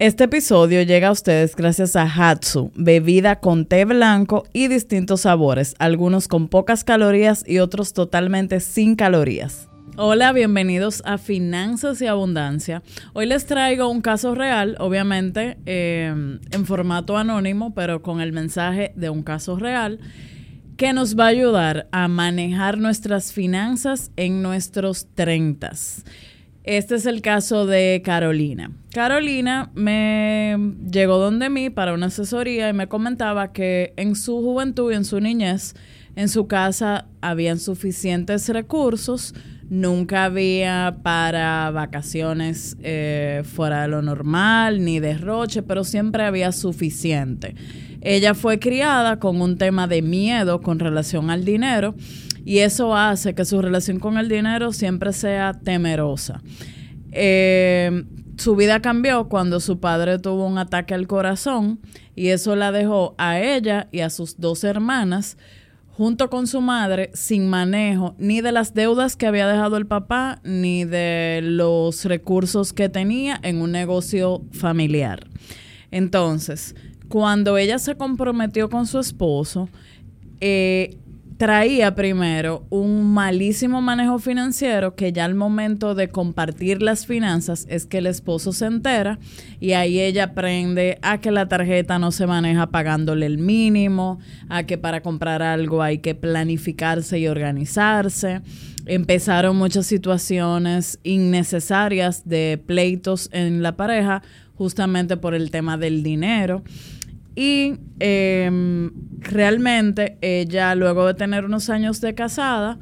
Este episodio llega a ustedes gracias a Hatsu, bebida con té blanco y distintos sabores, algunos con pocas calorías y otros totalmente sin calorías. Hola, bienvenidos a Finanzas y Abundancia. Hoy les traigo un caso real, obviamente eh, en formato anónimo, pero con el mensaje de un caso real que nos va a ayudar a manejar nuestras finanzas en nuestros 30. Este es el caso de Carolina. Carolina me llegó donde mí para una asesoría y me comentaba que en su juventud y en su niñez, en su casa habían suficientes recursos, nunca había para vacaciones eh, fuera de lo normal, ni derroche, pero siempre había suficiente. Ella fue criada con un tema de miedo con relación al dinero y eso hace que su relación con el dinero siempre sea temerosa. Eh, su vida cambió cuando su padre tuvo un ataque al corazón y eso la dejó a ella y a sus dos hermanas junto con su madre sin manejo ni de las deudas que había dejado el papá ni de los recursos que tenía en un negocio familiar. Entonces, cuando ella se comprometió con su esposo, eh, traía primero un malísimo manejo financiero que ya al momento de compartir las finanzas es que el esposo se entera y ahí ella aprende a que la tarjeta no se maneja pagándole el mínimo, a que para comprar algo hay que planificarse y organizarse. Empezaron muchas situaciones innecesarias de pleitos en la pareja justamente por el tema del dinero. Y em, realmente ella, luego de tener unos años de casada,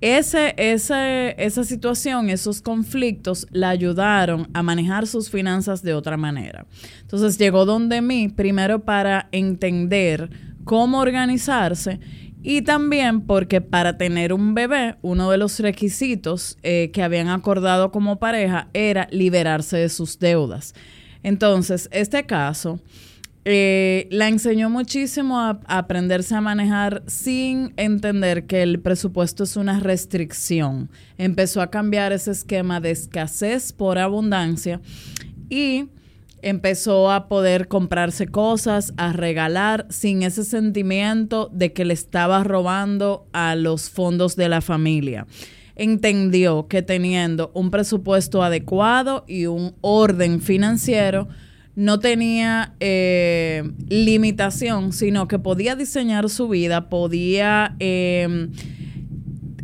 esa situación, esos conflictos, la ayudaron a manejar sus finanzas de otra manera. Entonces llegó donde mí, primero para entender cómo organizarse y también porque para tener un bebé, uno de los requisitos eh, que habían acordado como pareja era liberarse de sus deudas. Entonces, este caso eh, la enseñó muchísimo a, aprenderse a manejar sin entender que el presupuesto es una restricción. Empezó a cambiar ese esquema de escasez por abundancia y empezó a poder comprarse cosas, a regalar sin ese sentimiento de que le estaba robando a los fondos de la familia. Entendió que teniendo un presupuesto adecuado y un orden financiero, no tenía eh, limitación, sino que podía diseñar su vida, podía em,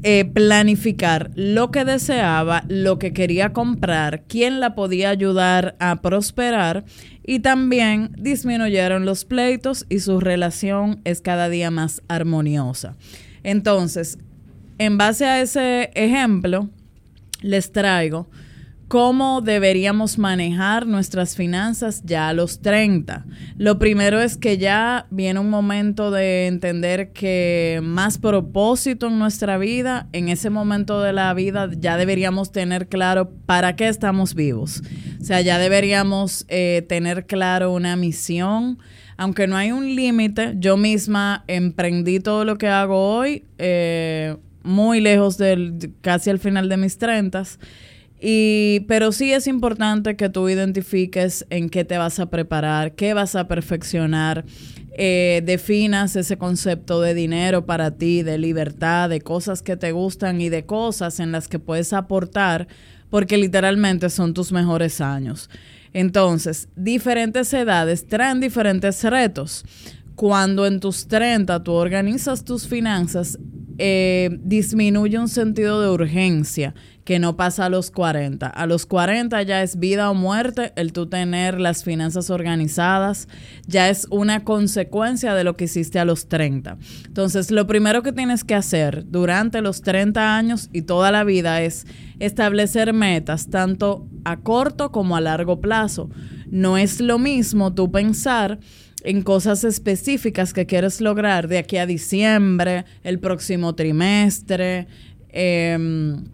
eh, planificar lo que deseaba, lo que quería comprar, quién la podía ayudar a prosperar y también disminuyeron los pleitos y su relación es cada día más armoniosa. Entonces, en base a ese ejemplo, les traigo cómo deberíamos manejar nuestras finanzas ya a los 30. Lo primero es que ya viene un momento de entender que más propósito en nuestra vida, en ese momento de la vida ya deberíamos tener claro para qué estamos vivos. O sea, ya deberíamos eh, tener claro una misión. Aunque no hay un límite, yo misma emprendí todo lo que hago hoy, eh, muy lejos del, casi al final de mis 30 y, pero sí es importante que tú identifiques en qué te vas a preparar, qué vas a perfeccionar, eh, definas ese concepto de dinero para ti, de libertad, de cosas que te gustan y de cosas en las que puedes aportar, porque literalmente son tus mejores años. Entonces, diferentes edades traen diferentes retos. Cuando en tus 30 tú organizas tus finanzas, eh, disminuye un sentido de urgencia que no pasa a los 40. A los 40 ya es vida o muerte el tú tener las finanzas organizadas, ya es una consecuencia de lo que hiciste a los 30. Entonces, lo primero que tienes que hacer durante los 30 años y toda la vida es establecer metas tanto a corto como a largo plazo. No es lo mismo tú pensar en cosas específicas que quieres lograr de aquí a diciembre, el próximo trimestre, em,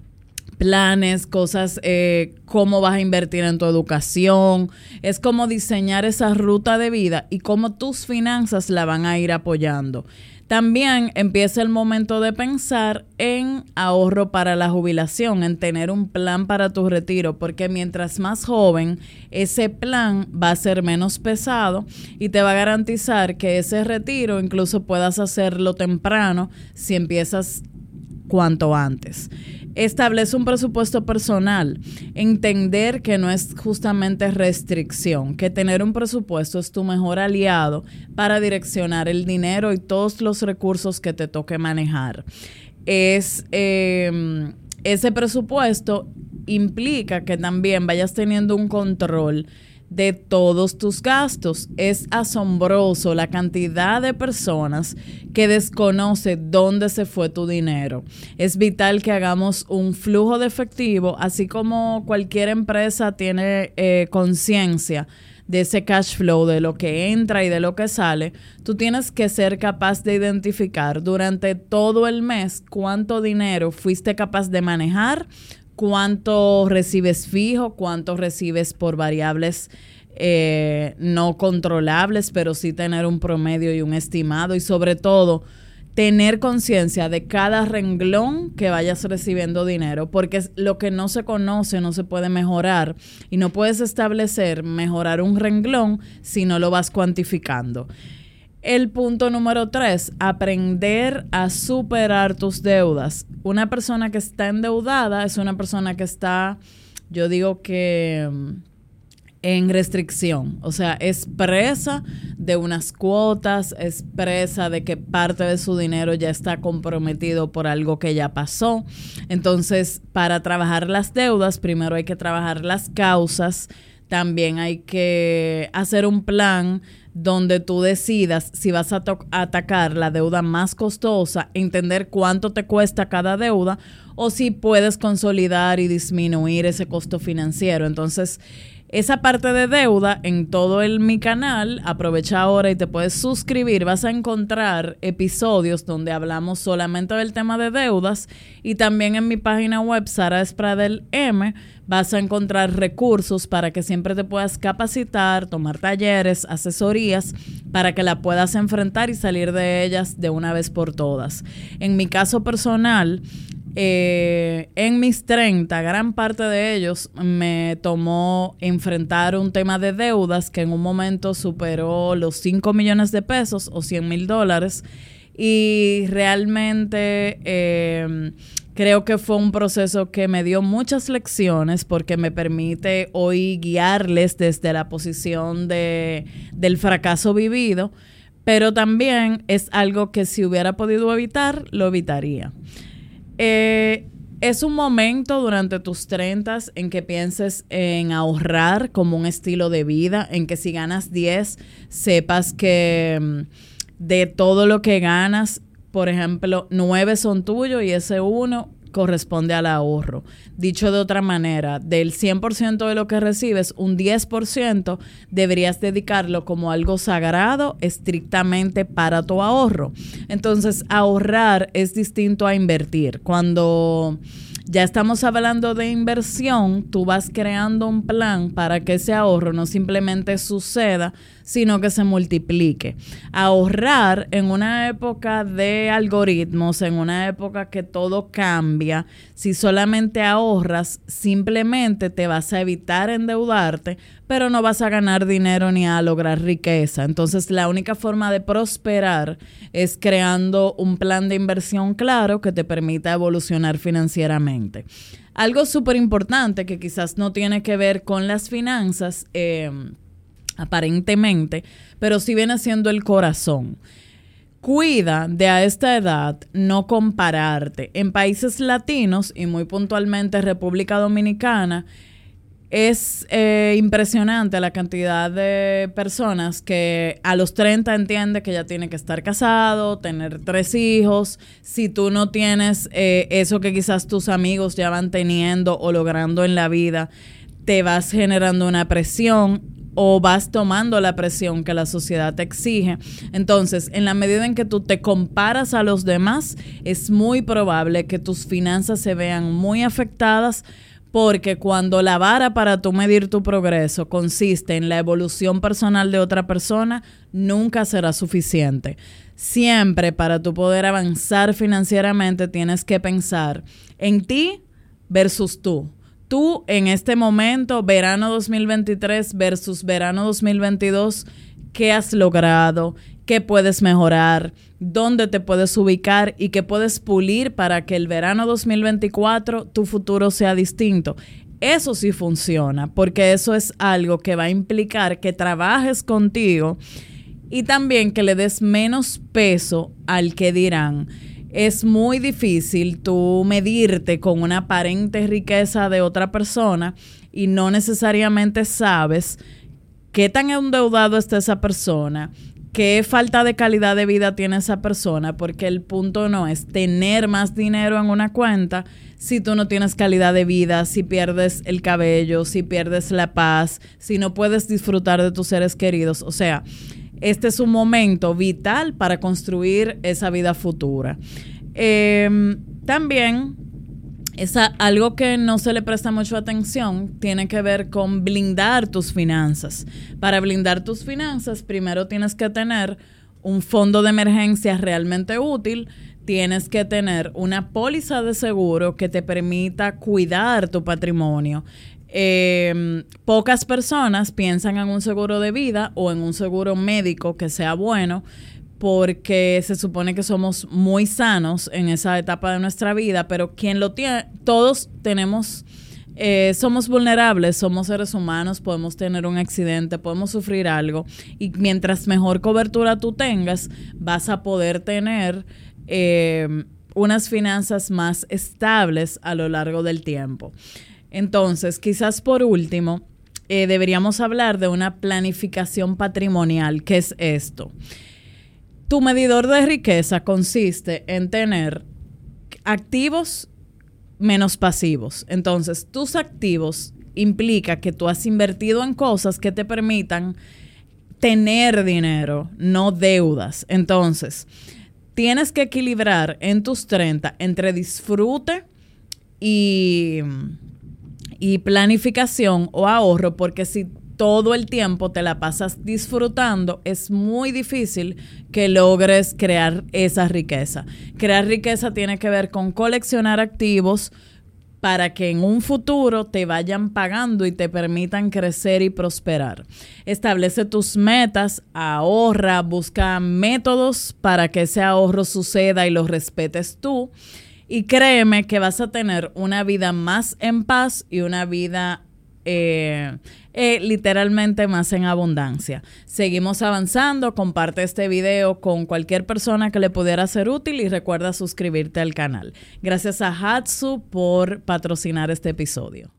planes, cosas, eh, cómo vas a invertir en tu educación. Es como diseñar esa ruta de vida y cómo tus finanzas la van a ir apoyando. También empieza el momento de pensar en ahorro para la jubilación, en tener un plan para tu retiro, porque mientras más joven, ese plan va a ser menos pesado y te va a garantizar que ese retiro incluso puedas hacerlo temprano si empiezas cuanto antes. Establece un presupuesto personal. Entender que no es justamente restricción, que tener un presupuesto es tu mejor aliado para direccionar el dinero y todos los recursos que te toque manejar. Es em, ese presupuesto implica que también vayas teniendo un control de todos tus gastos. Es asombroso la cantidad de personas que desconoce dónde se fue tu dinero. Es vital que hagamos un flujo de efectivo, así como cualquier empresa tiene eh, conciencia de ese cash flow, de lo que entra y de lo que sale, tú tienes que ser capaz de identificar durante todo el mes cuánto dinero fuiste capaz de manejar, cuánto recibes fijo, cuánto recibes por variables eh, no controlables, pero sí tener un promedio y un estimado y sobre todo tener conciencia de cada renglón que vayas recibiendo dinero, porque lo que no se conoce no se puede mejorar y no puedes establecer mejorar un renglón si no lo vas cuantificando. El punto número tres, aprender a superar tus deudas. Una persona que está endeudada es una persona que está, yo digo que mm, en restricción, o sea, es presa de unas cuotas, es presa de que parte de su dinero ya está comprometido por algo que ya pasó. Entonces, para trabajar las deudas, primero hay que trabajar las causas, también hay que hacer un plan donde tú decidas si vas a, atacar la deuda más costosa, entender cuánto te cuesta cada deuda o si puedes consolidar y disminuir ese costo financiero. Entonces, esa parte de deuda en todo el mi canal, aprovecha ahora y te puedes suscribir. Vas a encontrar episodios donde hablamos solamente del tema de deudas y también en mi página web Sara Espradel M vas a encontrar recursos para que siempre te puedas capacitar, tomar talleres, asesorías para que la puedas enfrentar y salir de ellas de una vez por todas. En mi caso personal, eh, en mis 30, gran parte de ellos me tomó enfrentar un tema de deudas que en un momento superó los 5 millones de pesos o 100 mil dólares. Y realmente eh, creo que fue un proceso que me dio muchas lecciones porque me permite hoy guiarles desde la posición de, del fracaso vivido, pero también es algo que si hubiera podido evitar, lo evitaría. Eh, es un momento durante tus 30 en que pienses en ahorrar como un estilo de vida, en que si ganas 10, sepas que mm, de todo lo que ganas, por ejemplo, 9 son tuyos y ese uno corresponde al ahorro. Dicho de otra manera, del 100% de lo que recibes, un 10% deberías dedicarlo como algo sagrado estrictamente para tu ahorro. Entonces, ahorrar es distinto a invertir. Cuando ya estamos hablando de inversión, tú vas creando un plan para que ese ahorro no simplemente suceda, sino que se multiplique. Ahorrar en una época de algoritmos, en una época que todo cambia, si solamente ahorras, simplemente te vas a evitar endeudarte, pero no vas a ganar dinero ni a lograr riqueza. Entonces la única forma de prosperar es creando un plan de inversión claro que te permita evolucionar financieramente. Algo súper importante que quizás no tiene que ver con las finanzas, eh, aparentemente, pero sí viene siendo el corazón. Cuida de a esta edad no compararte. En países latinos y muy puntualmente República Dominicana, es eh, impresionante la cantidad de personas que a los 30 entiende que ya tiene que estar casado, tener tres hijos. Si tú no tienes eh, eso que quizás tus amigos ya van teniendo o logrando en la vida, te vas generando una presión o vas tomando la presión que la sociedad te exige. Entonces, en la medida en que tú te comparas a los demás, es muy probable que tus finanzas se vean muy afectadas porque cuando la vara para tú medir tu progreso consiste en la evolución personal de otra persona, nunca será suficiente. Siempre para tú poder avanzar financieramente tienes que pensar en ti versus tú. Tú en este momento, verano 2023 versus verano 2022, ¿qué has logrado? ¿Qué puedes mejorar? ¿Dónde te puedes ubicar? Y qué puedes pulir para que el verano 2024 tu futuro sea distinto. Eso sí funciona, porque eso es algo que va a implicar que trabajes contigo y también que le des menos peso al que dirán. Es muy difícil tú medirte con una aparente riqueza de otra persona y no necesariamente sabes qué tan endeudado está esa persona, qué falta de calidad de vida tiene esa persona, porque el punto no es tener más dinero en una cuenta si tú no tienes calidad de vida, si pierdes el cabello, si pierdes la paz, si no puedes disfrutar de tus seres queridos. O sea, este es un momento vital para construir esa vida futura. Em, también es algo que no se le presta mucha atención, tiene que ver con blindar tus finanzas. Para blindar tus finanzas, primero tienes que tener un fondo de emergencia realmente útil, tienes que tener una póliza de seguro que te permita cuidar tu patrimonio. Eh, pocas personas piensan en un seguro de vida o en un seguro médico que sea bueno porque se supone que somos muy sanos en esa etapa de nuestra vida, pero quien lo tiene, todos tenemos, eh, somos vulnerables, somos seres humanos, podemos tener un accidente, podemos sufrir algo y mientras mejor cobertura tú tengas, vas a poder tener eh, unas finanzas más estables a lo largo del tiempo. Entonces, quizás por último, eh, deberíamos hablar de una planificación patrimonial. ¿Qué es esto? Tu medidor de riqueza consiste en tener activos menos pasivos. Entonces, tus activos implica que tú has invertido en cosas que te permitan tener dinero, no deudas. Entonces, tienes que equilibrar en tus 30 entre disfrute y y planificación o ahorro, porque si todo el tiempo te la pasas disfrutando, es muy difícil que logres crear esa riqueza. Crear riqueza tiene que ver con coleccionar activos para que en un futuro te vayan pagando y te permitan crecer y prosperar. Establece tus metas, ahorra, busca métodos para que ese ahorro suceda y lo respetes tú y créeme que vas a tener una vida más en paz y una vida eh, eh, literalmente más en abundancia. Seguimos avanzando, comparte este video con cualquier persona que le pudiera ser útil y recuerda suscribirte al canal. Gracias a Hatsu por patrocinar este episodio.